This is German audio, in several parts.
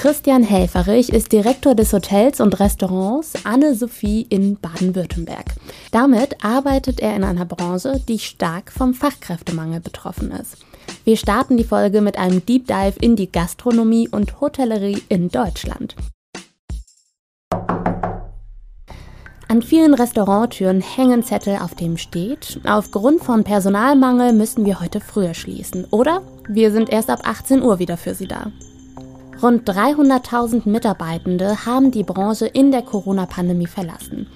Christian Helferich ist Direktor des Hotels und Restaurants Anne-Sophie in Baden-Württemberg. Damit arbeitet er in einer Branche, die stark vom Fachkräftemangel betroffen ist. Wir starten die Folge mit einem Deep Dive in die Gastronomie und Hotellerie in Deutschland. An vielen Restauranttüren hängen Zettel, auf dem steht, aufgrund von Personalmangel müssen wir heute früher schließen oder wir sind erst ab 18 Uhr wieder für Sie da. Rund 300.000 Mitarbeitende haben die Branche in der Corona-Pandemie verlassen.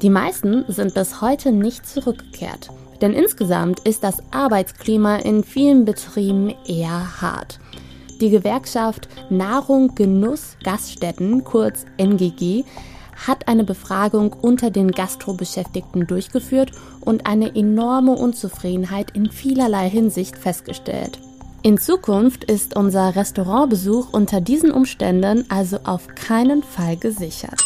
Die meisten sind bis heute nicht zurückgekehrt, denn insgesamt ist das Arbeitsklima in vielen Betrieben eher hart. Die Gewerkschaft Nahrung, Genuss, Gaststätten, kurz NGG, hat eine Befragung unter den Gastrobeschäftigten durchgeführt und eine enorme Unzufriedenheit in vielerlei Hinsicht festgestellt. In Zukunft ist unser Restaurantbesuch unter diesen Umständen also auf keinen Fall gesichert.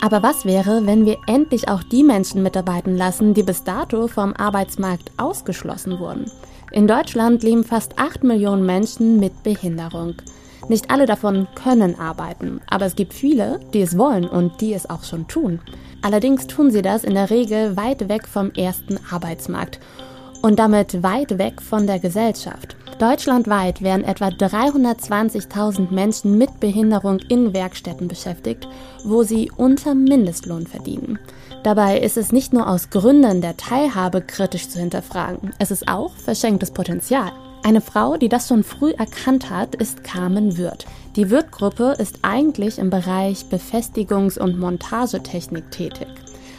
Aber was wäre, wenn wir endlich auch die Menschen mitarbeiten lassen, die bis dato vom Arbeitsmarkt ausgeschlossen wurden? In Deutschland leben fast 8 Millionen Menschen mit Behinderung. Nicht alle davon können arbeiten, aber es gibt viele, die es wollen und die es auch schon tun. Allerdings tun sie das in der Regel weit weg vom ersten Arbeitsmarkt und damit weit weg von der Gesellschaft. Deutschlandweit werden etwa 320.000 Menschen mit Behinderung in Werkstätten beschäftigt, wo sie unter Mindestlohn verdienen. Dabei ist es nicht nur aus Gründen der Teilhabe kritisch zu hinterfragen, es ist auch verschenktes Potenzial. Eine Frau, die das schon früh erkannt hat, ist Carmen Wirth. Die Wirth-Gruppe ist eigentlich im Bereich Befestigungs- und Montagetechnik tätig.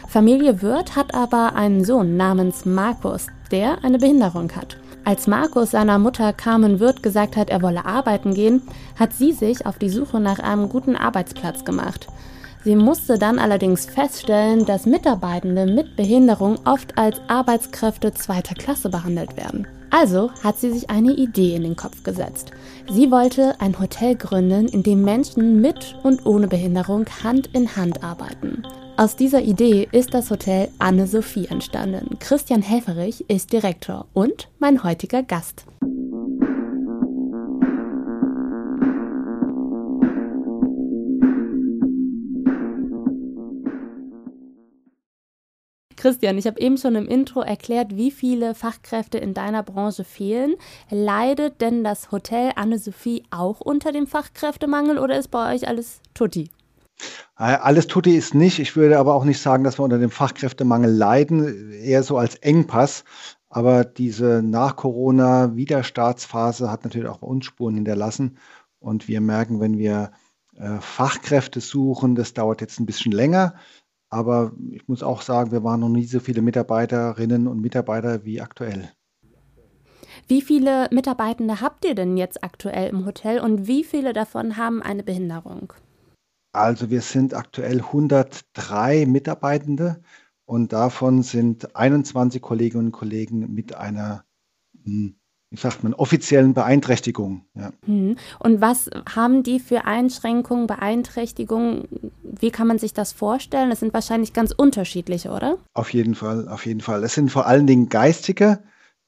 Familie Wirth hat aber einen Sohn namens Markus, der eine Behinderung hat. Als Markus seiner Mutter Carmen Wirth gesagt hat, er wolle arbeiten gehen, hat sie sich auf die Suche nach einem guten Arbeitsplatz gemacht. Sie musste dann allerdings feststellen, dass Mitarbeitende mit Behinderung oft als Arbeitskräfte zweiter Klasse behandelt werden. Also hat sie sich eine Idee in den Kopf gesetzt. Sie wollte ein Hotel gründen, in dem Menschen mit und ohne Behinderung Hand in Hand arbeiten. Aus dieser Idee ist das Hotel Anne-Sophie entstanden. Christian Helferich ist Direktor und mein heutiger Gast. Christian, ich habe eben schon im Intro erklärt, wie viele Fachkräfte in deiner Branche fehlen. Leidet denn das Hotel Anne-Sophie auch unter dem Fachkräftemangel oder ist bei euch alles tutti? Äh, alles Tutti ist nicht. Ich würde aber auch nicht sagen, dass wir unter dem Fachkräftemangel leiden, eher so als Engpass. Aber diese Nach-Corona-Wiederstartsphase hat natürlich auch bei uns Spuren hinterlassen. Und wir merken, wenn wir äh, Fachkräfte suchen, das dauert jetzt ein bisschen länger. Aber ich muss auch sagen, wir waren noch nie so viele Mitarbeiterinnen und Mitarbeiter wie aktuell. Wie viele Mitarbeitende habt ihr denn jetzt aktuell im Hotel und wie viele davon haben eine Behinderung? Also wir sind aktuell 103 Mitarbeitende und davon sind 21 Kolleginnen und Kollegen mit einer, hm, wie sagt man, offiziellen Beeinträchtigung. Ja. Hm. Und was haben die für Einschränkungen, Beeinträchtigungen? Wie kann man sich das vorstellen? Das sind wahrscheinlich ganz unterschiedliche, oder? Auf jeden Fall, auf jeden Fall. Es sind vor allen Dingen geistige,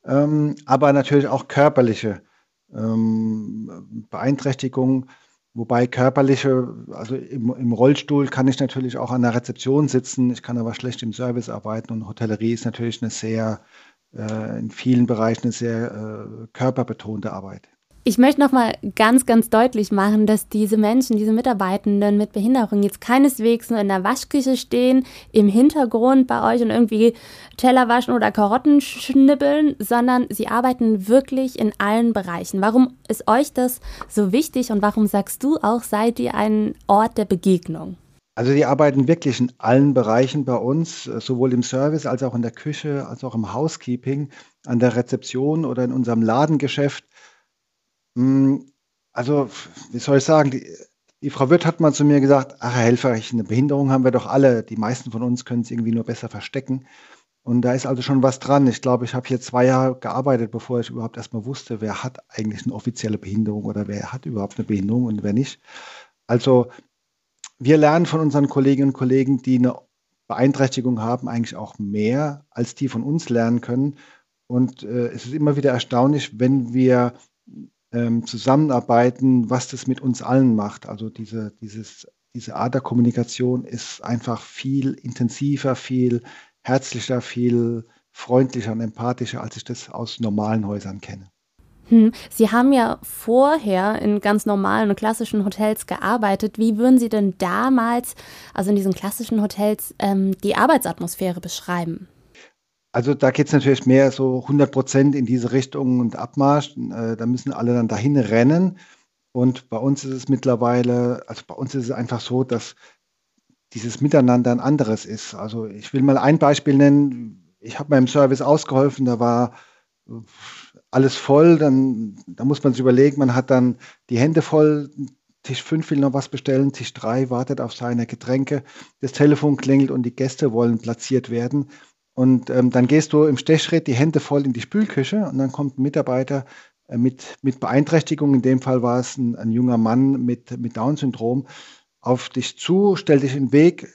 ähm, aber natürlich auch körperliche ähm, Beeinträchtigungen. Wobei körperliche, also im, im, Rollstuhl kann ich natürlich auch an der Rezeption sitzen, ich kann aber schlecht im Service arbeiten und Hotellerie ist natürlich eine sehr, äh, in vielen Bereichen eine sehr äh, körperbetonte Arbeit. Ich möchte noch mal ganz, ganz deutlich machen, dass diese Menschen, diese Mitarbeitenden mit Behinderung jetzt keineswegs nur in der Waschküche stehen, im Hintergrund bei euch und irgendwie Teller waschen oder Karotten schnibbeln, sondern sie arbeiten wirklich in allen Bereichen. Warum ist euch das so wichtig und warum sagst du auch, seid ihr ein Ort der Begegnung? Also die arbeiten wirklich in allen Bereichen bei uns, sowohl im Service als auch in der Küche, als auch im Housekeeping, an der Rezeption oder in unserem Ladengeschäft. Hm, also, wie soll ich sagen, die, die Frau Wirth hat mal zu mir gesagt, ach Herr Helfer, eine Behinderung haben wir doch alle. Die meisten von uns können es irgendwie nur besser verstecken. Und da ist also schon was dran. Ich glaube, ich habe hier zwei Jahre gearbeitet, bevor ich überhaupt erstmal wusste, wer hat eigentlich eine offizielle Behinderung oder wer hat überhaupt eine Behinderung und wer nicht. Also wir lernen von unseren Kolleginnen und Kollegen, die eine Beeinträchtigung haben, eigentlich auch mehr, als die von uns lernen können. Und äh, es ist immer wieder erstaunlich, wenn wir ähm, zusammenarbeiten, was das mit uns allen macht. Also diese, dieses, diese Art der Kommunikation ist einfach viel intensiver, viel herzlicher, viel freundlicher und empathischer, als ich das aus normalen Häusern kenne. Hm. Sie haben ja vorher in ganz normalen und klassischen Hotels gearbeitet. Wie würden Sie denn damals, also in diesen klassischen Hotels, ähm, die Arbeitsatmosphäre beschreiben? Also da geht es natürlich mehr so 100 Prozent in diese Richtung und Abmarsch. Äh, da müssen alle dann dahin rennen. Und bei uns ist es mittlerweile, also bei uns ist es einfach so, dass dieses Miteinander ein anderes ist. Also ich will mal ein Beispiel nennen. Ich habe meinem Service ausgeholfen, da war alles voll, dann da muss man sich überlegen, man hat dann die Hände voll, Tisch 5 will noch was bestellen, Tisch 3 wartet auf seine Getränke, das Telefon klingelt und die Gäste wollen platziert werden. Und ähm, dann gehst du im Stechschritt die Hände voll in die Spülküche und dann kommt ein Mitarbeiter äh, mit, mit Beeinträchtigung, in dem Fall war es ein, ein junger Mann mit, mit Down-Syndrom, auf dich zu, stellt dich in den Weg,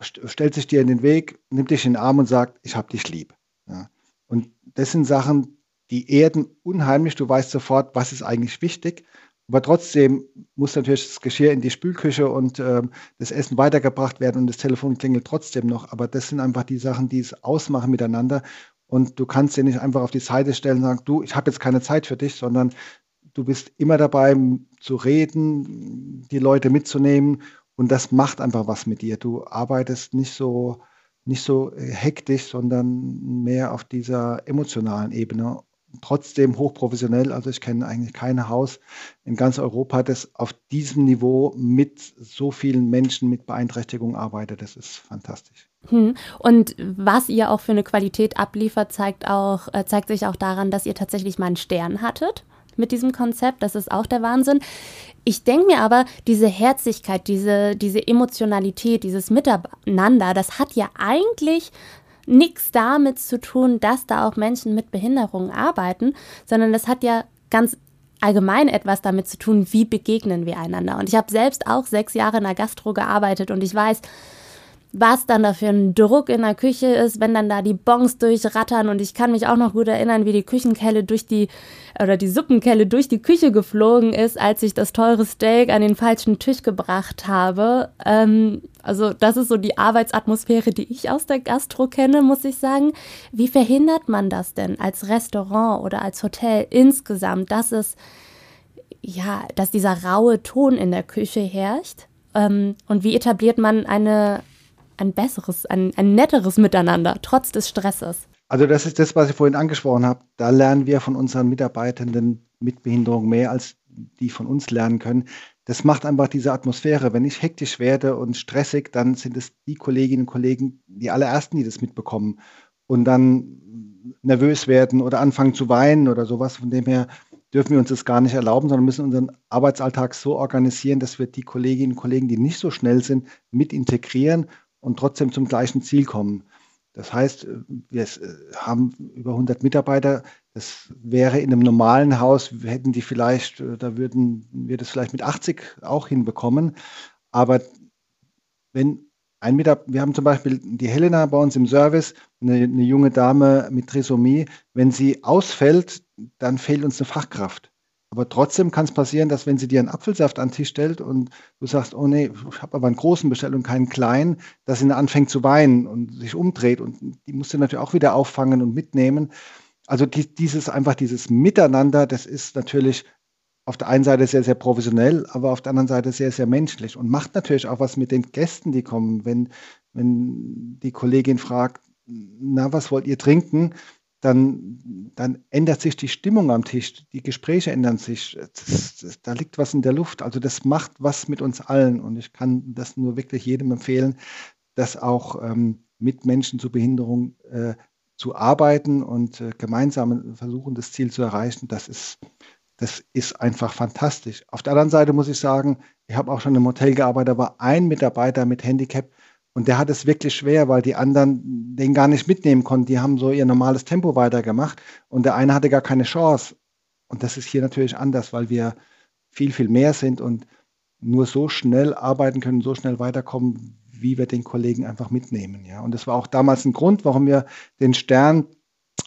stellt sich dir in den Weg, nimmt dich in den Arm und sagt, ich hab dich lieb. Ja. Und das sind Sachen, die erden unheimlich. Du weißt sofort, was ist eigentlich wichtig. Aber trotzdem muss natürlich das Geschirr in die Spülküche und äh, das Essen weitergebracht werden und das Telefon klingelt trotzdem noch. Aber das sind einfach die Sachen, die es ausmachen miteinander. Und du kannst dir nicht einfach auf die Seite stellen und sagen, du, ich habe jetzt keine Zeit für dich, sondern du bist immer dabei zu reden, die Leute mitzunehmen. Und das macht einfach was mit dir. Du arbeitest nicht so, nicht so hektisch, sondern mehr auf dieser emotionalen Ebene trotzdem hochprofessionell. Also ich kenne eigentlich kein Haus in ganz Europa, das auf diesem Niveau mit so vielen Menschen mit Beeinträchtigung arbeitet. Das ist fantastisch. Hm. Und was ihr auch für eine Qualität abliefert, zeigt, auch, äh, zeigt sich auch daran, dass ihr tatsächlich mal einen Stern hattet mit diesem Konzept. Das ist auch der Wahnsinn. Ich denke mir aber, diese Herzlichkeit, diese, diese Emotionalität, dieses Miteinander, das hat ja eigentlich nichts damit zu tun, dass da auch Menschen mit Behinderungen arbeiten, sondern das hat ja ganz allgemein etwas damit zu tun, wie begegnen wir einander. Und ich habe selbst auch sechs Jahre in der Gastro gearbeitet und ich weiß, was dann da für ein Druck in der Küche ist, wenn dann da die Bons durchrattern. Und ich kann mich auch noch gut erinnern, wie die Küchenkelle durch die, oder die Suppenkelle durch die Küche geflogen ist, als ich das teure Steak an den falschen Tisch gebracht habe. Ähm, also das ist so die Arbeitsatmosphäre, die ich aus der Gastro kenne, muss ich sagen. Wie verhindert man das denn als Restaurant oder als Hotel insgesamt, dass es, ja, dass dieser raue Ton in der Küche herrscht? Ähm, und wie etabliert man eine ein besseres, ein, ein netteres Miteinander, trotz des Stresses. Also das ist das, was ich vorhin angesprochen habe. Da lernen wir von unseren Mitarbeitenden mit Behinderung mehr, als die von uns lernen können. Das macht einfach diese Atmosphäre. Wenn ich hektisch werde und stressig, dann sind es die Kolleginnen und Kollegen, die allerersten, die das mitbekommen und dann nervös werden oder anfangen zu weinen oder sowas. Von dem her dürfen wir uns das gar nicht erlauben, sondern müssen unseren Arbeitsalltag so organisieren, dass wir die Kolleginnen und Kollegen, die nicht so schnell sind, mit integrieren und trotzdem zum gleichen Ziel kommen. Das heißt, wir haben über 100 Mitarbeiter. Das wäre in einem normalen Haus, hätten die vielleicht, äh, da würden wir das vielleicht mit 80 auch hinbekommen. Aber wenn ein Mitarbeiter, wir haben zum Beispiel die Helena bei uns im Service, eine, eine junge Dame mit Trisomie. Wenn sie ausfällt, dann fehlt uns eine Fachkraft. Aber trotzdem kann es passieren, dass wenn sie dir einen Apfelsaft an den Tisch stellt und du sagst, oh nee, ich habe aber einen großen bestellt und keinen kleinen, dass sie dann anfängt zu weinen und sich umdreht und die musst du natürlich auch wieder auffangen und mitnehmen. Also die, dieses einfach dieses Miteinander, das ist natürlich auf der einen Seite sehr, sehr professionell, aber auf der anderen Seite sehr, sehr menschlich und macht natürlich auch was mit den Gästen, die kommen. Wenn, wenn die Kollegin fragt, na, was wollt ihr trinken? Dann, dann ändert sich die Stimmung am Tisch, die Gespräche ändern sich, das, das, da liegt was in der Luft. Also das macht was mit uns allen und ich kann das nur wirklich jedem empfehlen, das auch ähm, mit Menschen zu Behinderung äh, zu arbeiten und äh, gemeinsam versuchen, das Ziel zu erreichen. Das ist, das ist einfach fantastisch. Auf der anderen Seite muss ich sagen, ich habe auch schon im Hotel gearbeitet, da war ein Mitarbeiter mit Handicap, und der hat es wirklich schwer, weil die anderen den gar nicht mitnehmen konnten. Die haben so ihr normales Tempo weitergemacht und der eine hatte gar keine Chance. Und das ist hier natürlich anders, weil wir viel, viel mehr sind und nur so schnell arbeiten können, so schnell weiterkommen, wie wir den Kollegen einfach mitnehmen. Ja. Und das war auch damals ein Grund, warum wir den Stern,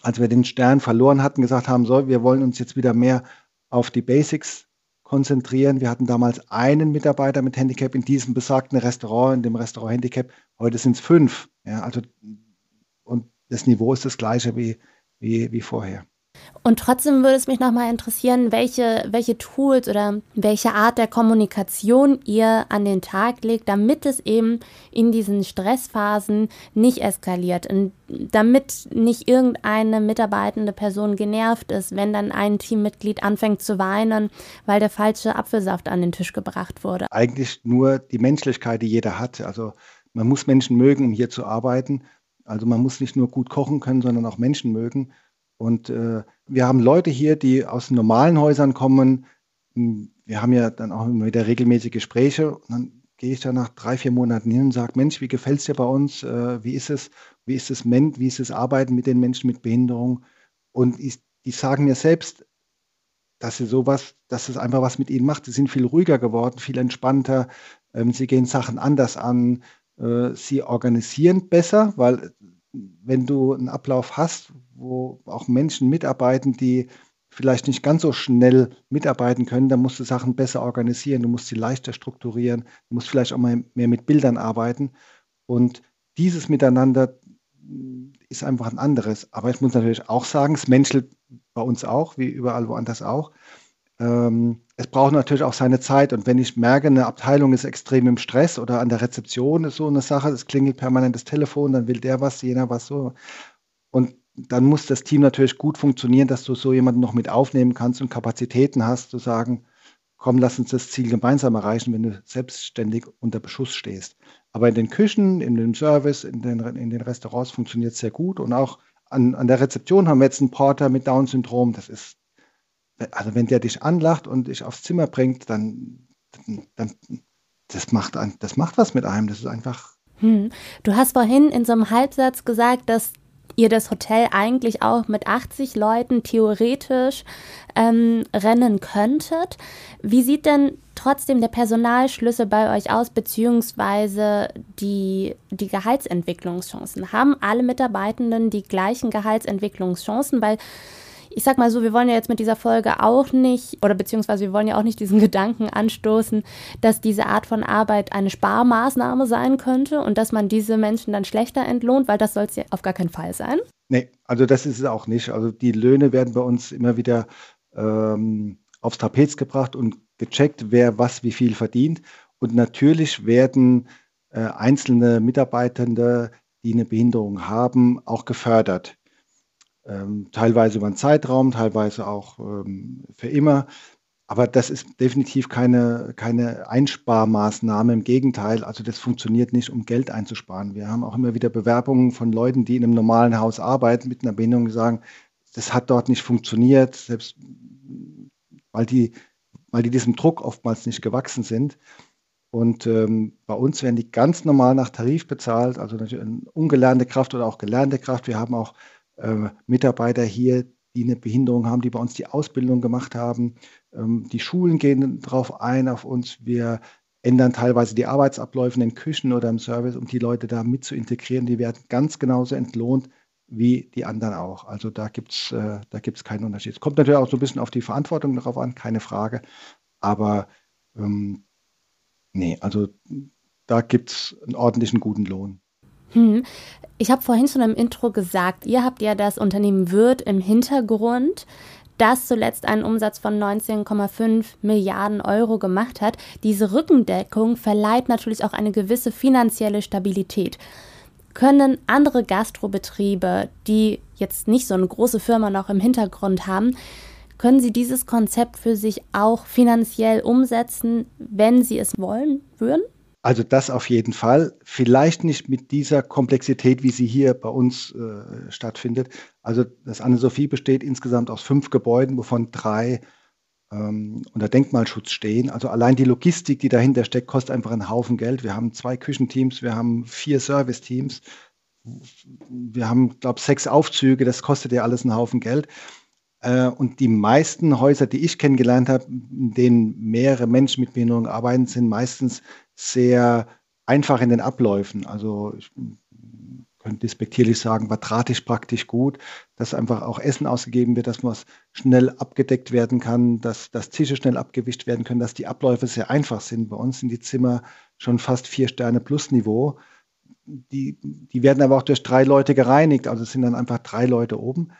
als wir den Stern verloren hatten, gesagt haben, so, wir wollen uns jetzt wieder mehr auf die Basics konzentrieren. Wir hatten damals einen Mitarbeiter mit Handicap in diesem besagten Restaurant, in dem Restaurant Handicap. Heute sind es fünf. Ja, also, und das Niveau ist das gleiche wie, wie, wie vorher. Und trotzdem würde es mich nochmal interessieren, welche, welche Tools oder welche Art der Kommunikation ihr an den Tag legt, damit es eben in diesen Stressphasen nicht eskaliert und damit nicht irgendeine mitarbeitende Person genervt ist, wenn dann ein Teammitglied anfängt zu weinen, weil der falsche Apfelsaft an den Tisch gebracht wurde. Eigentlich nur die Menschlichkeit, die jeder hat. Also man muss Menschen mögen, um hier zu arbeiten. Also man muss nicht nur gut kochen können, sondern auch Menschen mögen. Und äh, wir haben Leute hier, die aus normalen Häusern kommen. Hm, wir haben ja dann auch immer wieder regelmäßige Gespräche. Und dann gehe ich da nach drei, vier Monaten hin und sage, Mensch, wie gefällt es dir bei uns? Äh, wie ist es? Wie ist es, wie ist es Arbeiten mit den Menschen mit Behinderung? Und ich, die sagen mir selbst, dass sie sowas, dass es einfach was mit ihnen macht. Sie sind viel ruhiger geworden, viel entspannter. Ähm, sie gehen Sachen anders an. Äh, sie organisieren besser, weil wenn du einen Ablauf hast, wo auch Menschen mitarbeiten, die vielleicht nicht ganz so schnell mitarbeiten können, dann musst du Sachen besser organisieren, du musst sie leichter strukturieren, du musst vielleicht auch mal mehr mit Bildern arbeiten. Und dieses Miteinander ist einfach ein anderes. Aber ich muss natürlich auch sagen, es menschelt bei uns auch, wie überall woanders auch. Ähm, es braucht natürlich auch seine Zeit. Und wenn ich merke, eine Abteilung ist extrem im Stress oder an der Rezeption ist so eine Sache, es klingelt permanent das Telefon, dann will der was, jener was so. Und dann muss das Team natürlich gut funktionieren, dass du so jemanden noch mit aufnehmen kannst und Kapazitäten hast, zu sagen, komm, lass uns das Ziel gemeinsam erreichen, wenn du selbstständig unter Beschuss stehst. Aber in den Küchen, in dem Service, in den, in den Restaurants funktioniert es sehr gut. Und auch an, an der Rezeption haben wir jetzt einen Porter mit Down-Syndrom. Das ist, also wenn der dich anlacht und dich aufs Zimmer bringt, dann, dann das macht, das macht was mit einem. Das ist einfach. Hm. Du hast vorhin in so einem Halbsatz gesagt, dass ihr das Hotel eigentlich auch mit 80 Leuten theoretisch ähm, rennen könntet. Wie sieht denn trotzdem der Personalschlüssel bei euch aus, beziehungsweise die, die Gehaltsentwicklungschancen? Haben alle Mitarbeitenden die gleichen Gehaltsentwicklungschancen? Weil ich sag mal so, wir wollen ja jetzt mit dieser Folge auch nicht, oder beziehungsweise wir wollen ja auch nicht diesen Gedanken anstoßen, dass diese Art von Arbeit eine Sparmaßnahme sein könnte und dass man diese Menschen dann schlechter entlohnt, weil das soll es ja auf gar keinen Fall sein. Nee, also das ist es auch nicht. Also die Löhne werden bei uns immer wieder ähm, aufs Trapez gebracht und gecheckt, wer was wie viel verdient. Und natürlich werden äh, einzelne Mitarbeitende, die eine Behinderung haben, auch gefördert teilweise über einen Zeitraum, teilweise auch ähm, für immer. Aber das ist definitiv keine, keine Einsparmaßnahme. Im Gegenteil, also das funktioniert nicht, um Geld einzusparen. Wir haben auch immer wieder Bewerbungen von Leuten, die in einem normalen Haus arbeiten mit einer Behinderung, sagen, das hat dort nicht funktioniert, selbst weil die, weil die diesem Druck oftmals nicht gewachsen sind. Und ähm, bei uns werden die ganz normal nach Tarif bezahlt, also natürlich ungelernte Kraft oder auch gelernte Kraft. Wir haben auch äh, Mitarbeiter hier, die eine Behinderung haben, die bei uns die Ausbildung gemacht haben. Ähm, die Schulen gehen darauf ein, auf uns. Wir ändern teilweise die Arbeitsabläufe in den Küchen oder im Service, um die Leute da mit zu integrieren. Die werden ganz genauso entlohnt wie die anderen auch. Also da gibt es äh, keinen Unterschied. Es kommt natürlich auch so ein bisschen auf die Verantwortung darauf an, keine Frage. Aber ähm, nee, also da gibt es einen ordentlichen guten Lohn. Hm. Ich habe vorhin schon im Intro gesagt, ihr habt ja das Unternehmen Wirt im Hintergrund, das zuletzt einen Umsatz von 19,5 Milliarden Euro gemacht hat. Diese Rückendeckung verleiht natürlich auch eine gewisse finanzielle Stabilität. Können andere Gastrobetriebe, die jetzt nicht so eine große Firma noch im Hintergrund haben, können sie dieses Konzept für sich auch finanziell umsetzen, wenn sie es wollen würden? Also das auf jeden Fall. Vielleicht nicht mit dieser Komplexität, wie sie hier bei uns äh, stattfindet. Also das Anne-Sophie besteht insgesamt aus fünf Gebäuden, wovon drei ähm, unter Denkmalschutz stehen. Also allein die Logistik, die dahinter steckt, kostet einfach einen Haufen Geld. Wir haben zwei Küchenteams, wir haben vier Serviceteams, wir haben, glaube ich, sechs Aufzüge. Das kostet ja alles einen Haufen Geld. Äh, und die meisten Häuser, die ich kennengelernt habe, in denen mehrere Menschen mit Behinderung arbeiten, sind meistens sehr einfach in den Abläufen. Also ich könnte despektierlich sagen, quadratisch praktisch gut, dass einfach auch Essen ausgegeben wird, dass was schnell abgedeckt werden kann, dass, dass Tische schnell abgewischt werden können, dass die Abläufe sehr einfach sind. Bei uns sind die Zimmer schon fast vier Sterne plus Niveau. Die, die werden aber auch durch drei Leute gereinigt, also es sind dann einfach drei Leute oben.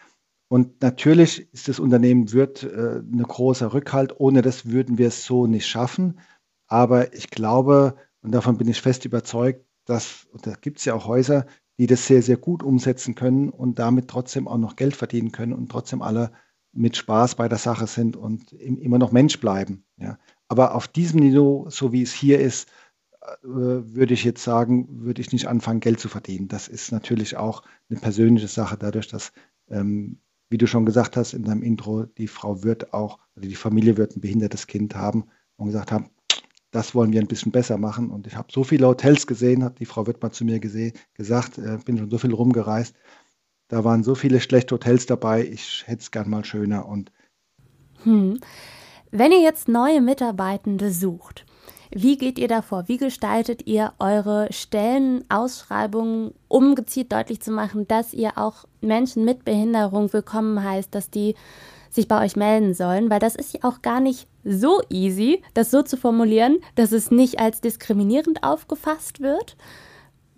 Und natürlich ist das Unternehmen wird äh, eine große Rückhalt. Ohne das würden wir es so nicht schaffen. Aber ich glaube, und davon bin ich fest überzeugt, dass, und da gibt es ja auch Häuser, die das sehr, sehr gut umsetzen können und damit trotzdem auch noch Geld verdienen können und trotzdem alle mit Spaß bei der Sache sind und immer noch Mensch bleiben. Ja. Aber auf diesem Niveau, so wie es hier ist, äh, würde ich jetzt sagen, würde ich nicht anfangen, Geld zu verdienen. Das ist natürlich auch eine persönliche Sache, dadurch, dass, ähm, wie du schon gesagt hast in deinem Intro, die Frau wird auch, also die Familie wird ein behindertes Kind haben und gesagt haben, das wollen wir ein bisschen besser machen. Und ich habe so viele Hotels gesehen, hat die Frau Wittmann zu mir gesehen, gesagt, äh, bin schon so viel rumgereist. Da waren so viele schlechte Hotels dabei, ich hätte es gern mal schöner. Und hm. Wenn ihr jetzt neue Mitarbeitende sucht, wie geht ihr davor? Wie gestaltet ihr eure Stellenausschreibungen, um gezielt deutlich zu machen, dass ihr auch Menschen mit Behinderung willkommen heißt, dass die sich bei euch melden sollen, weil das ist ja auch gar nicht so easy, das so zu formulieren, dass es nicht als diskriminierend aufgefasst wird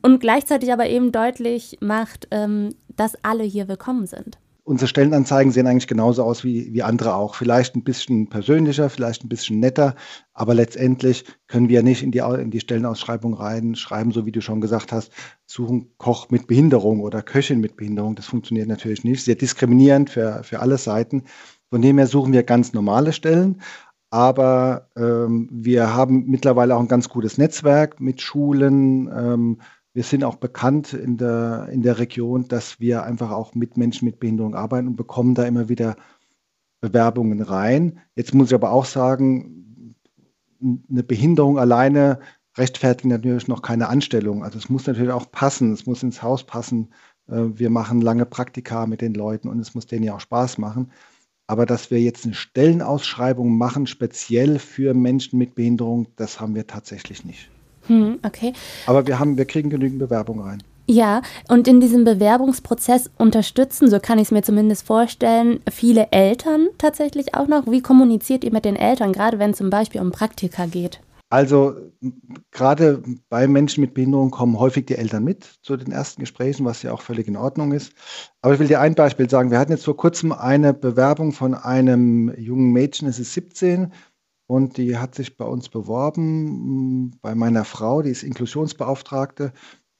und gleichzeitig aber eben deutlich macht, ähm, dass alle hier willkommen sind. Unsere Stellenanzeigen sehen eigentlich genauso aus wie, wie andere auch. Vielleicht ein bisschen persönlicher, vielleicht ein bisschen netter, aber letztendlich können wir nicht in die, in die Stellenausschreibung reinschreiben, so wie du schon gesagt hast, suchen Koch mit Behinderung oder Köchin mit Behinderung. Das funktioniert natürlich nicht. Sehr diskriminierend für, für alle Seiten. Von dem her suchen wir ganz normale Stellen. Aber ähm, wir haben mittlerweile auch ein ganz gutes Netzwerk mit Schulen. Ähm, wir sind auch bekannt in der, in der Region, dass wir einfach auch mit Menschen mit Behinderung arbeiten und bekommen da immer wieder Bewerbungen rein. Jetzt muss ich aber auch sagen, eine Behinderung alleine rechtfertigt natürlich noch keine Anstellung. Also es muss natürlich auch passen, es muss ins Haus passen. Äh, wir machen lange Praktika mit den Leuten und es muss denen ja auch Spaß machen. Aber dass wir jetzt eine Stellenausschreibung machen, speziell für Menschen mit Behinderung, das haben wir tatsächlich nicht. Hm, okay. Aber wir haben, wir kriegen genügend Bewerbungen rein. Ja, und in diesem Bewerbungsprozess unterstützen, so kann ich es mir zumindest vorstellen, viele Eltern tatsächlich auch noch. Wie kommuniziert ihr mit den Eltern, gerade wenn es zum Beispiel um Praktika geht? Also gerade bei Menschen mit Behinderung kommen häufig die Eltern mit zu den ersten Gesprächen, was ja auch völlig in Ordnung ist. Aber ich will dir ein Beispiel sagen. Wir hatten jetzt vor kurzem eine Bewerbung von einem jungen Mädchen, es ist 17, und die hat sich bei uns beworben, mm, bei meiner Frau, die ist Inklusionsbeauftragte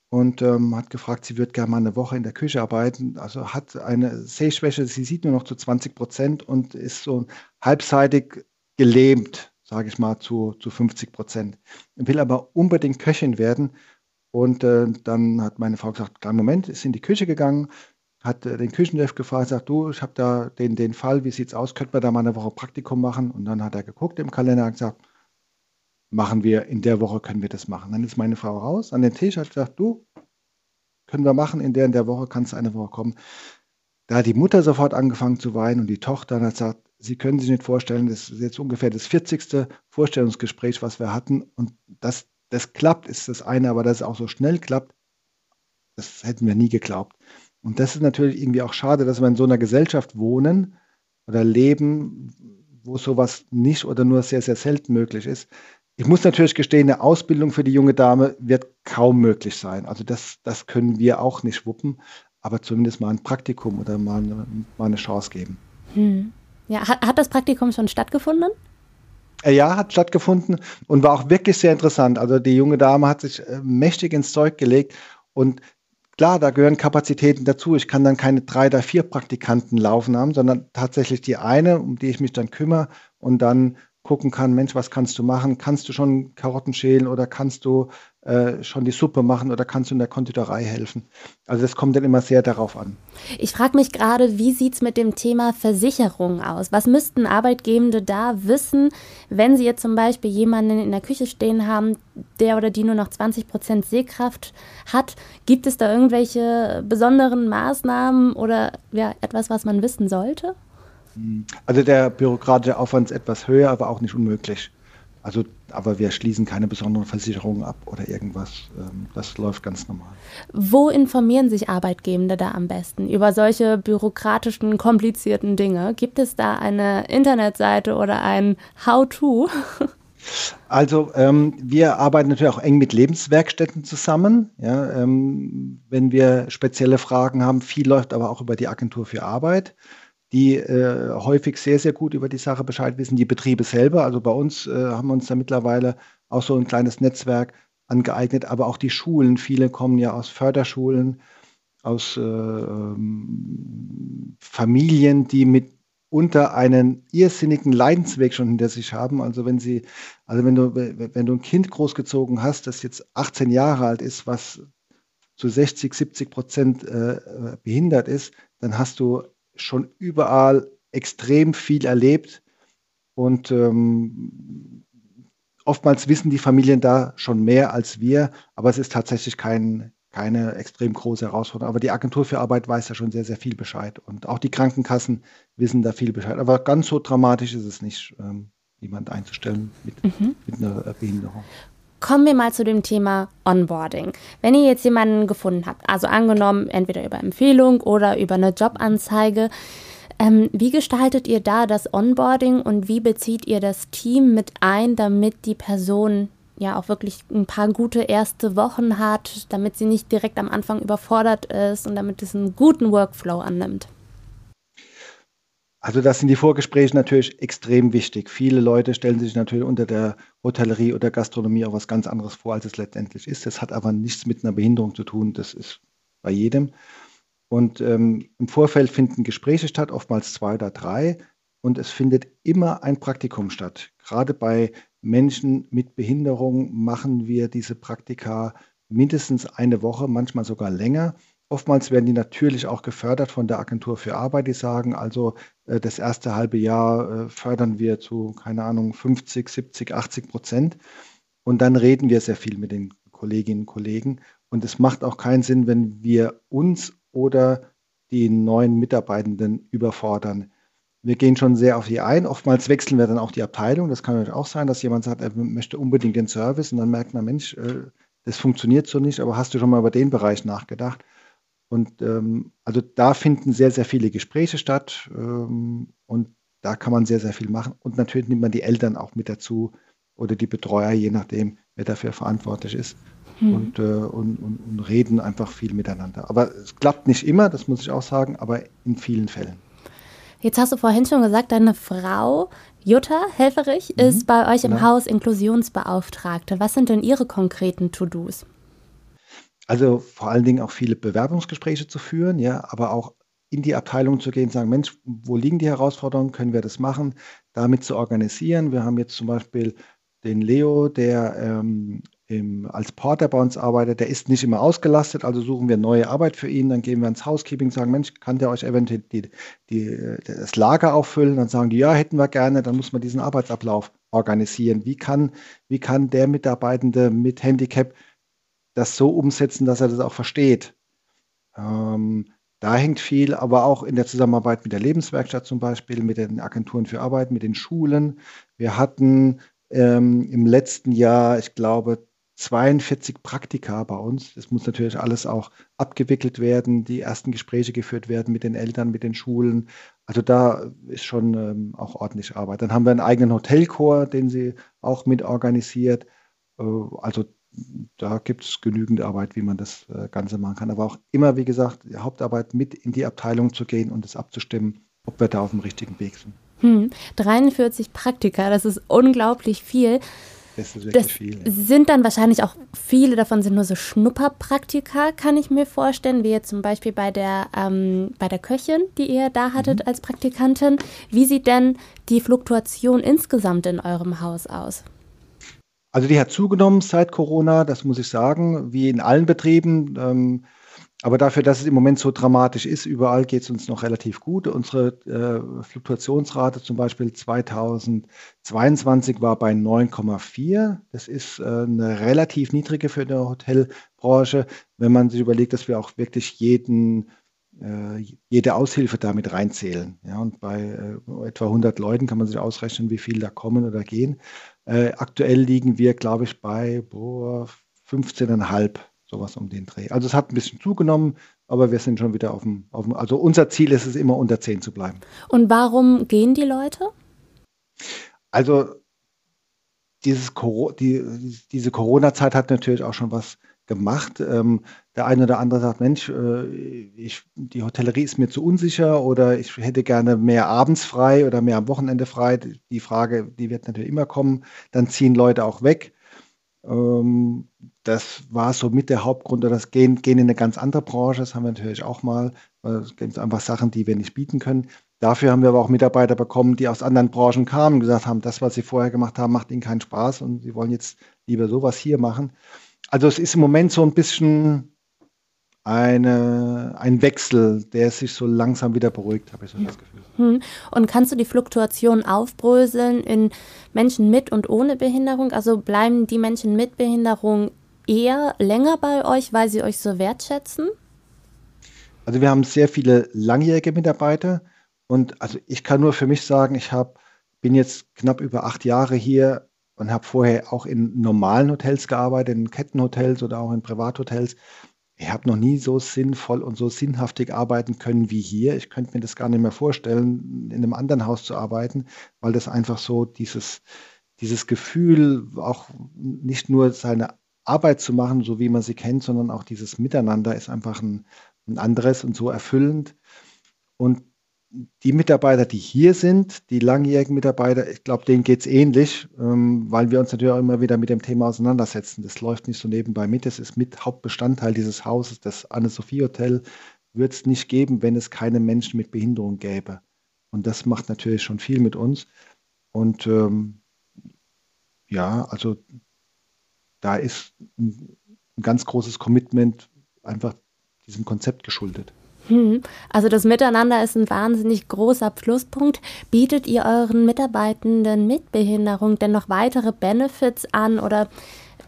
und ähm, hat gefragt, sie würde gerne mal eine Woche in der Küche arbeiten. Also hat eine Sehschwäche, sie sieht nur noch zu 20 Prozent und ist so halbseitig gelähmt, sage ich mal, zu, zu 50 Prozent. Will aber unbedingt Köchin werden. Und äh, dann hat meine Frau gesagt, kleinen Moment, ist in die Küche gegangen, hat äh, den Küchenchef gefragt, sagt, du, ich habe da den, den Fall, wie sieht's aus, könnte man da mal eine Woche Praktikum machen? Und dann hat er geguckt im Kalender und gesagt, machen wir, in der Woche können wir das machen. Dann ist meine Frau raus an den Tisch, hat gesagt, du, können wir machen, in der, in der Woche kannst du eine Woche kommen. Da hat die Mutter sofort angefangen zu weinen und die Tochter hat gesagt, sie können sich nicht vorstellen, das ist jetzt ungefähr das 40. Vorstellungsgespräch, was wir hatten. Und das, das klappt, ist das eine, aber dass es auch so schnell klappt, das hätten wir nie geglaubt. Und das ist natürlich irgendwie auch schade, dass wir in so einer Gesellschaft wohnen oder leben, wo sowas nicht oder nur sehr, sehr selten möglich ist. Ich muss natürlich gestehen, eine Ausbildung für die junge Dame wird kaum möglich sein. Also das, das können wir auch nicht wuppen, aber zumindest mal ein Praktikum oder mal eine, mal eine Chance geben. Hm. Ja, hat, hat das Praktikum schon stattgefunden? Äh, ja, hat stattgefunden und war auch wirklich sehr interessant. Also die junge Dame hat sich äh, mächtig ins Zeug gelegt und Klar, da gehören Kapazitäten dazu. Ich kann dann keine drei oder vier Praktikanten laufen haben, sondern tatsächlich die eine, um die ich mich dann kümmere und dann gucken kann, Mensch, was kannst du machen? Kannst du schon Karotten schälen oder kannst du äh, schon die Suppe machen oder kannst du in der Konditorei helfen? Also das kommt dann immer sehr darauf an. Ich frage mich gerade, wie sieht es mit dem Thema Versicherung aus? Was müssten Arbeitgebende da wissen, wenn sie jetzt zum Beispiel jemanden in der Küche stehen haben, der oder die nur noch 20 Prozent Sehkraft hat? Gibt es da irgendwelche besonderen Maßnahmen oder ja, etwas, was man wissen sollte? Also der bürokratische Aufwand ist etwas höher, aber auch nicht unmöglich. Also, aber wir schließen keine besonderen Versicherungen ab oder irgendwas. Ähm, das läuft ganz normal. Wo informieren sich Arbeitgebende da am besten über solche bürokratischen, komplizierten Dinge? Gibt es da eine Internetseite oder ein How-to? Also ähm, wir arbeiten natürlich auch eng mit Lebenswerkstätten zusammen. Ja, ähm, wenn wir spezielle Fragen haben, viel läuft aber auch über die Agentur für Arbeit die äh, häufig sehr, sehr gut über die Sache Bescheid wissen. Die Betriebe selber, also bei uns äh, haben wir uns da mittlerweile auch so ein kleines Netzwerk angeeignet, aber auch die Schulen. Viele kommen ja aus Förderschulen, aus äh, ähm, Familien, die mitunter einen irrsinnigen Leidensweg schon hinter sich haben. Also wenn sie, also wenn du, wenn du ein Kind großgezogen hast, das jetzt 18 Jahre alt ist, was zu 60, 70 Prozent äh, behindert ist, dann hast du schon überall extrem viel erlebt und ähm, oftmals wissen die Familien da schon mehr als wir, aber es ist tatsächlich kein, keine extrem große Herausforderung. Aber die Agentur für Arbeit weiß ja schon sehr, sehr viel Bescheid und auch die Krankenkassen wissen da viel Bescheid. Aber ganz so dramatisch ist es nicht, ähm, jemand einzustellen mit, mhm. mit einer Behinderung. Kommen wir mal zu dem Thema Onboarding. Wenn ihr jetzt jemanden gefunden habt, also angenommen entweder über Empfehlung oder über eine Jobanzeige, ähm, wie gestaltet ihr da das Onboarding und wie bezieht ihr das Team mit ein, damit die Person ja auch wirklich ein paar gute erste Wochen hat, damit sie nicht direkt am Anfang überfordert ist und damit es einen guten Workflow annimmt? Also das sind die Vorgespräche natürlich extrem wichtig. Viele Leute stellen sich natürlich unter der Hotellerie oder Gastronomie auch was ganz anderes vor, als es letztendlich ist. Das hat aber nichts mit einer Behinderung zu tun. Das ist bei jedem. Und ähm, im Vorfeld finden Gespräche statt, oftmals zwei oder drei. Und es findet immer ein Praktikum statt. Gerade bei Menschen mit Behinderung machen wir diese Praktika mindestens eine Woche, manchmal sogar länger. Oftmals werden die natürlich auch gefördert von der Agentur für Arbeit, die sagen, also äh, das erste halbe Jahr äh, fördern wir zu, keine Ahnung, 50, 70, 80 Prozent. Und dann reden wir sehr viel mit den Kolleginnen und Kollegen. Und es macht auch keinen Sinn, wenn wir uns oder die neuen Mitarbeitenden überfordern. Wir gehen schon sehr auf die ein. Oftmals wechseln wir dann auch die Abteilung. Das kann natürlich auch sein, dass jemand sagt, er möchte unbedingt den Service und dann merkt man, Mensch, äh, das funktioniert so nicht, aber hast du schon mal über den Bereich nachgedacht? Und ähm, also da finden sehr, sehr viele Gespräche statt ähm, und da kann man sehr, sehr viel machen. Und natürlich nimmt man die Eltern auch mit dazu oder die Betreuer, je nachdem, wer dafür verantwortlich ist. Hm. Und, äh, und, und, und, reden einfach viel miteinander. Aber es klappt nicht immer, das muss ich auch sagen, aber in vielen Fällen. Jetzt hast du vorhin schon gesagt, deine Frau Jutta Helferich mhm, ist bei euch im genau. Haus Inklusionsbeauftragte. Was sind denn ihre konkreten To-Dos? Also vor allen Dingen auch viele Bewerbungsgespräche zu führen, ja, aber auch in die Abteilung zu gehen, sagen, Mensch, wo liegen die Herausforderungen, können wir das machen, damit zu organisieren. Wir haben jetzt zum Beispiel den Leo, der ähm, im, als Porter bei uns arbeitet, der ist nicht immer ausgelastet, also suchen wir neue Arbeit für ihn, dann gehen wir ins Housekeeping, sagen, Mensch, kann der euch eventuell die, die, das Lager auffüllen? Dann sagen die, ja, hätten wir gerne, dann muss man diesen Arbeitsablauf organisieren. Wie kann, wie kann der Mitarbeitende mit Handicap das so umsetzen, dass er das auch versteht. Ähm, da hängt viel, aber auch in der Zusammenarbeit mit der Lebenswerkstatt zum Beispiel, mit den Agenturen für Arbeit, mit den Schulen. Wir hatten ähm, im letzten Jahr, ich glaube, 42 Praktika bei uns. Das muss natürlich alles auch abgewickelt werden, die ersten Gespräche geführt werden mit den Eltern, mit den Schulen. Also da ist schon ähm, auch ordentlich Arbeit. Dann haben wir einen eigenen Hotelchor, den sie auch mit organisiert. Äh, also da gibt es genügend Arbeit, wie man das äh, Ganze machen kann. Aber auch immer, wie gesagt, die Hauptarbeit mit in die Abteilung zu gehen und es abzustimmen, ob wir da auf dem richtigen Weg sind. Hm, 43 Praktika, das ist unglaublich viel. Das, ist das viel, ja. sind dann wahrscheinlich auch viele davon sind nur so Schnupperpraktika, kann ich mir vorstellen, wie jetzt zum Beispiel bei der, ähm, bei der Köchin, die ihr da hattet mhm. als Praktikantin. Wie sieht denn die Fluktuation insgesamt in eurem Haus aus? Also die hat zugenommen seit Corona, das muss ich sagen, wie in allen Betrieben. Ähm, aber dafür, dass es im Moment so dramatisch ist, überall geht es uns noch relativ gut. Unsere äh, Fluktuationsrate zum Beispiel 2022 war bei 9,4. Das ist äh, eine relativ niedrige für die Hotelbranche, wenn man sich überlegt, dass wir auch wirklich jeden äh, jede Aushilfe damit reinzählen. Ja, und bei äh, etwa 100 Leuten kann man sich ausrechnen, wie viel da kommen oder gehen. Äh, aktuell liegen wir, glaube ich, bei 15,5, sowas um den Dreh. Also es hat ein bisschen zugenommen, aber wir sind schon wieder auf dem, auf dem, also unser Ziel ist es immer unter 10 zu bleiben. Und warum gehen die Leute? Also dieses, die, diese Corona-Zeit hat natürlich auch schon was gemacht. Ähm, der eine oder andere sagt, Mensch, äh, ich, die Hotellerie ist mir zu unsicher oder ich hätte gerne mehr abends frei oder mehr am Wochenende frei. Die Frage, die wird natürlich immer kommen. Dann ziehen Leute auch weg. Ähm, das war so mit der Hauptgrund, oder das gehen, gehen in eine ganz andere Branche. Das haben wir natürlich auch mal. Es gibt einfach Sachen, die wir nicht bieten können. Dafür haben wir aber auch Mitarbeiter bekommen, die aus anderen Branchen kamen und gesagt haben, das, was sie vorher gemacht haben, macht ihnen keinen Spaß und sie wollen jetzt lieber sowas hier machen. Also es ist im Moment so ein bisschen eine, ein Wechsel, der sich so langsam wieder beruhigt, habe ich so das Gefühl. Hm. Und kannst du die Fluktuation aufbröseln in Menschen mit und ohne Behinderung? Also bleiben die Menschen mit Behinderung eher länger bei euch, weil sie euch so wertschätzen? Also wir haben sehr viele langjährige Mitarbeiter und also ich kann nur für mich sagen, ich habe bin jetzt knapp über acht Jahre hier und habe vorher auch in normalen Hotels gearbeitet, in Kettenhotels oder auch in Privathotels. Ich habe noch nie so sinnvoll und so sinnhaftig arbeiten können wie hier. Ich könnte mir das gar nicht mehr vorstellen, in einem anderen Haus zu arbeiten, weil das einfach so dieses, dieses Gefühl, auch nicht nur seine Arbeit zu machen, so wie man sie kennt, sondern auch dieses Miteinander ist einfach ein, ein anderes und so erfüllend. Und die Mitarbeiter, die hier sind, die langjährigen Mitarbeiter, ich glaube, denen geht es ähnlich, ähm, weil wir uns natürlich auch immer wieder mit dem Thema auseinandersetzen. Das läuft nicht so nebenbei mit. Das ist mit Hauptbestandteil dieses Hauses. Das Anne-Sophie-Hotel wird es nicht geben, wenn es keine Menschen mit Behinderung gäbe. Und das macht natürlich schon viel mit uns. Und ähm, ja, also da ist ein, ein ganz großes Commitment einfach diesem Konzept geschuldet. Hm. Also das Miteinander ist ein wahnsinnig großer Pluspunkt. Bietet ihr euren Mitarbeitenden mit Behinderung denn noch weitere Benefits an oder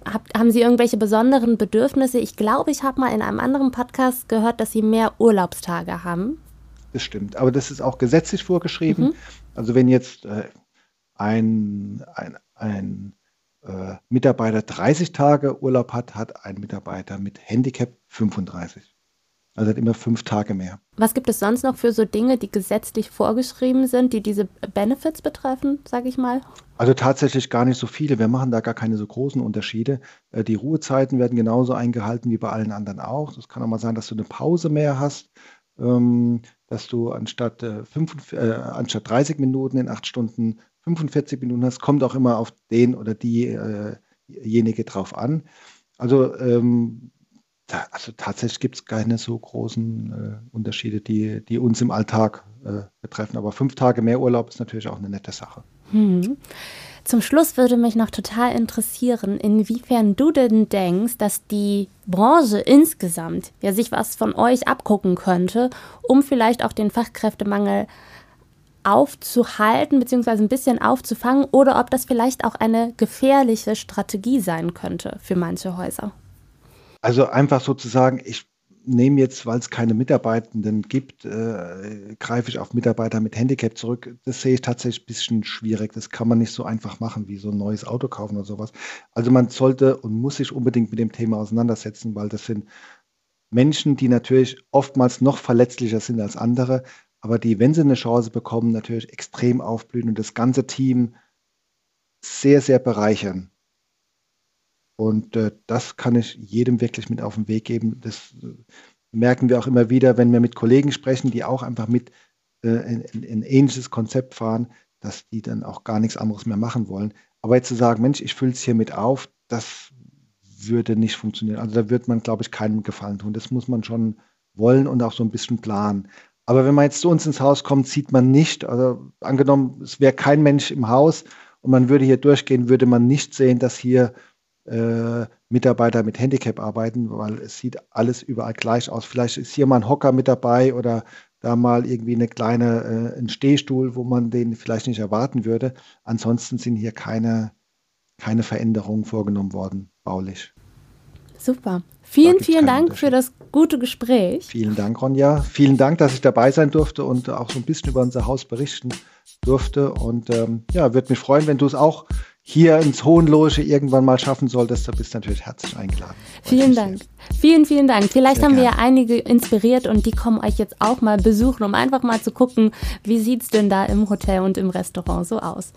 habt, haben sie irgendwelche besonderen Bedürfnisse? Ich glaube, ich habe mal in einem anderen Podcast gehört, dass sie mehr Urlaubstage haben. Das stimmt, aber das ist auch gesetzlich vorgeschrieben. Mhm. Also wenn jetzt äh, ein, ein, ein äh, Mitarbeiter 30 Tage Urlaub hat, hat ein Mitarbeiter mit Handicap 35. Also hat immer fünf Tage mehr. Was gibt es sonst noch für so Dinge, die gesetzlich vorgeschrieben sind, die diese Benefits betreffen, sage ich mal? Also tatsächlich gar nicht so viele. Wir machen da gar keine so großen Unterschiede. Äh, die Ruhezeiten werden genauso eingehalten wie bei allen anderen auch. Es kann auch mal sein, dass du eine Pause mehr hast, ähm, dass du anstatt, äh, fünf, äh, anstatt 30 Minuten in acht Stunden 45 Minuten hast. Kommt auch immer auf den oder diejenige drauf an. Also ähm, da, also tatsächlich gibt es keine so großen äh, Unterschiede, die, die uns im Alltag äh, betreffen. Aber fünf Tage mehr Urlaub ist natürlich auch eine nette Sache. Hm. Zum Schluss würde mich noch total interessieren, inwiefern du denn denkst, dass die Branche insgesamt ja sich was von euch abgucken könnte, um vielleicht auch den Fachkräftemangel aufzuhalten bzw. ein bisschen aufzufangen oder ob das vielleicht auch eine gefährliche Strategie sein könnte für manche Häuser. Also einfach sozusagen, ich nehme jetzt, weil es keine Mitarbeitenden gibt, äh, greife ich auf Mitarbeiter mit Handicap zurück. Das sehe ich tatsächlich ein bisschen schwierig. Das kann man nicht so einfach machen wie so ein neues Auto kaufen oder sowas. Also man sollte und muss sich unbedingt mit dem Thema auseinandersetzen, weil das sind Menschen, die natürlich oftmals noch verletzlicher sind als andere, aber die, wenn sie eine Chance bekommen, natürlich extrem aufblühen und das ganze Team sehr, sehr bereichern. Und äh, das kann ich jedem wirklich mit auf den Weg geben. Das äh, merken wir auch immer wieder, wenn wir mit Kollegen sprechen, die auch einfach mit äh, ein, ein ähnliches Konzept fahren, dass die dann auch gar nichts anderes mehr machen wollen. Aber jetzt zu sagen, Mensch, ich fülle es hier mit auf, das würde nicht funktionieren. Also da wird man, glaube ich, keinem Gefallen tun. Das muss man schon wollen und auch so ein bisschen planen. Aber wenn man jetzt zu uns ins Haus kommt, sieht man nicht, also angenommen, es wäre kein Mensch im Haus und man würde hier durchgehen, würde man nicht sehen, dass hier äh, Mitarbeiter mit Handicap arbeiten, weil es sieht alles überall gleich aus. Vielleicht ist hier mal ein Hocker mit dabei oder da mal irgendwie eine kleine, äh, ein Stehstuhl, wo man den vielleicht nicht erwarten würde. Ansonsten sind hier keine, keine Veränderungen vorgenommen worden, baulich. Super. Vielen, vielen Dank für das gute Gespräch. Vielen Dank, Ronja. Vielen Dank, dass ich dabei sein durfte und auch so ein bisschen über unser Haus berichten durfte. Und ähm, ja, würde mich freuen, wenn du es auch hier ins Hohenloge irgendwann mal schaffen solltest, da bist du natürlich herzlich eingeladen. Vielen Dank. Vielen, vielen Dank. Vielleicht Sehr haben gerne. wir ja einige inspiriert und die kommen euch jetzt auch mal besuchen, um einfach mal zu gucken, wie sieht's denn da im Hotel und im Restaurant so aus.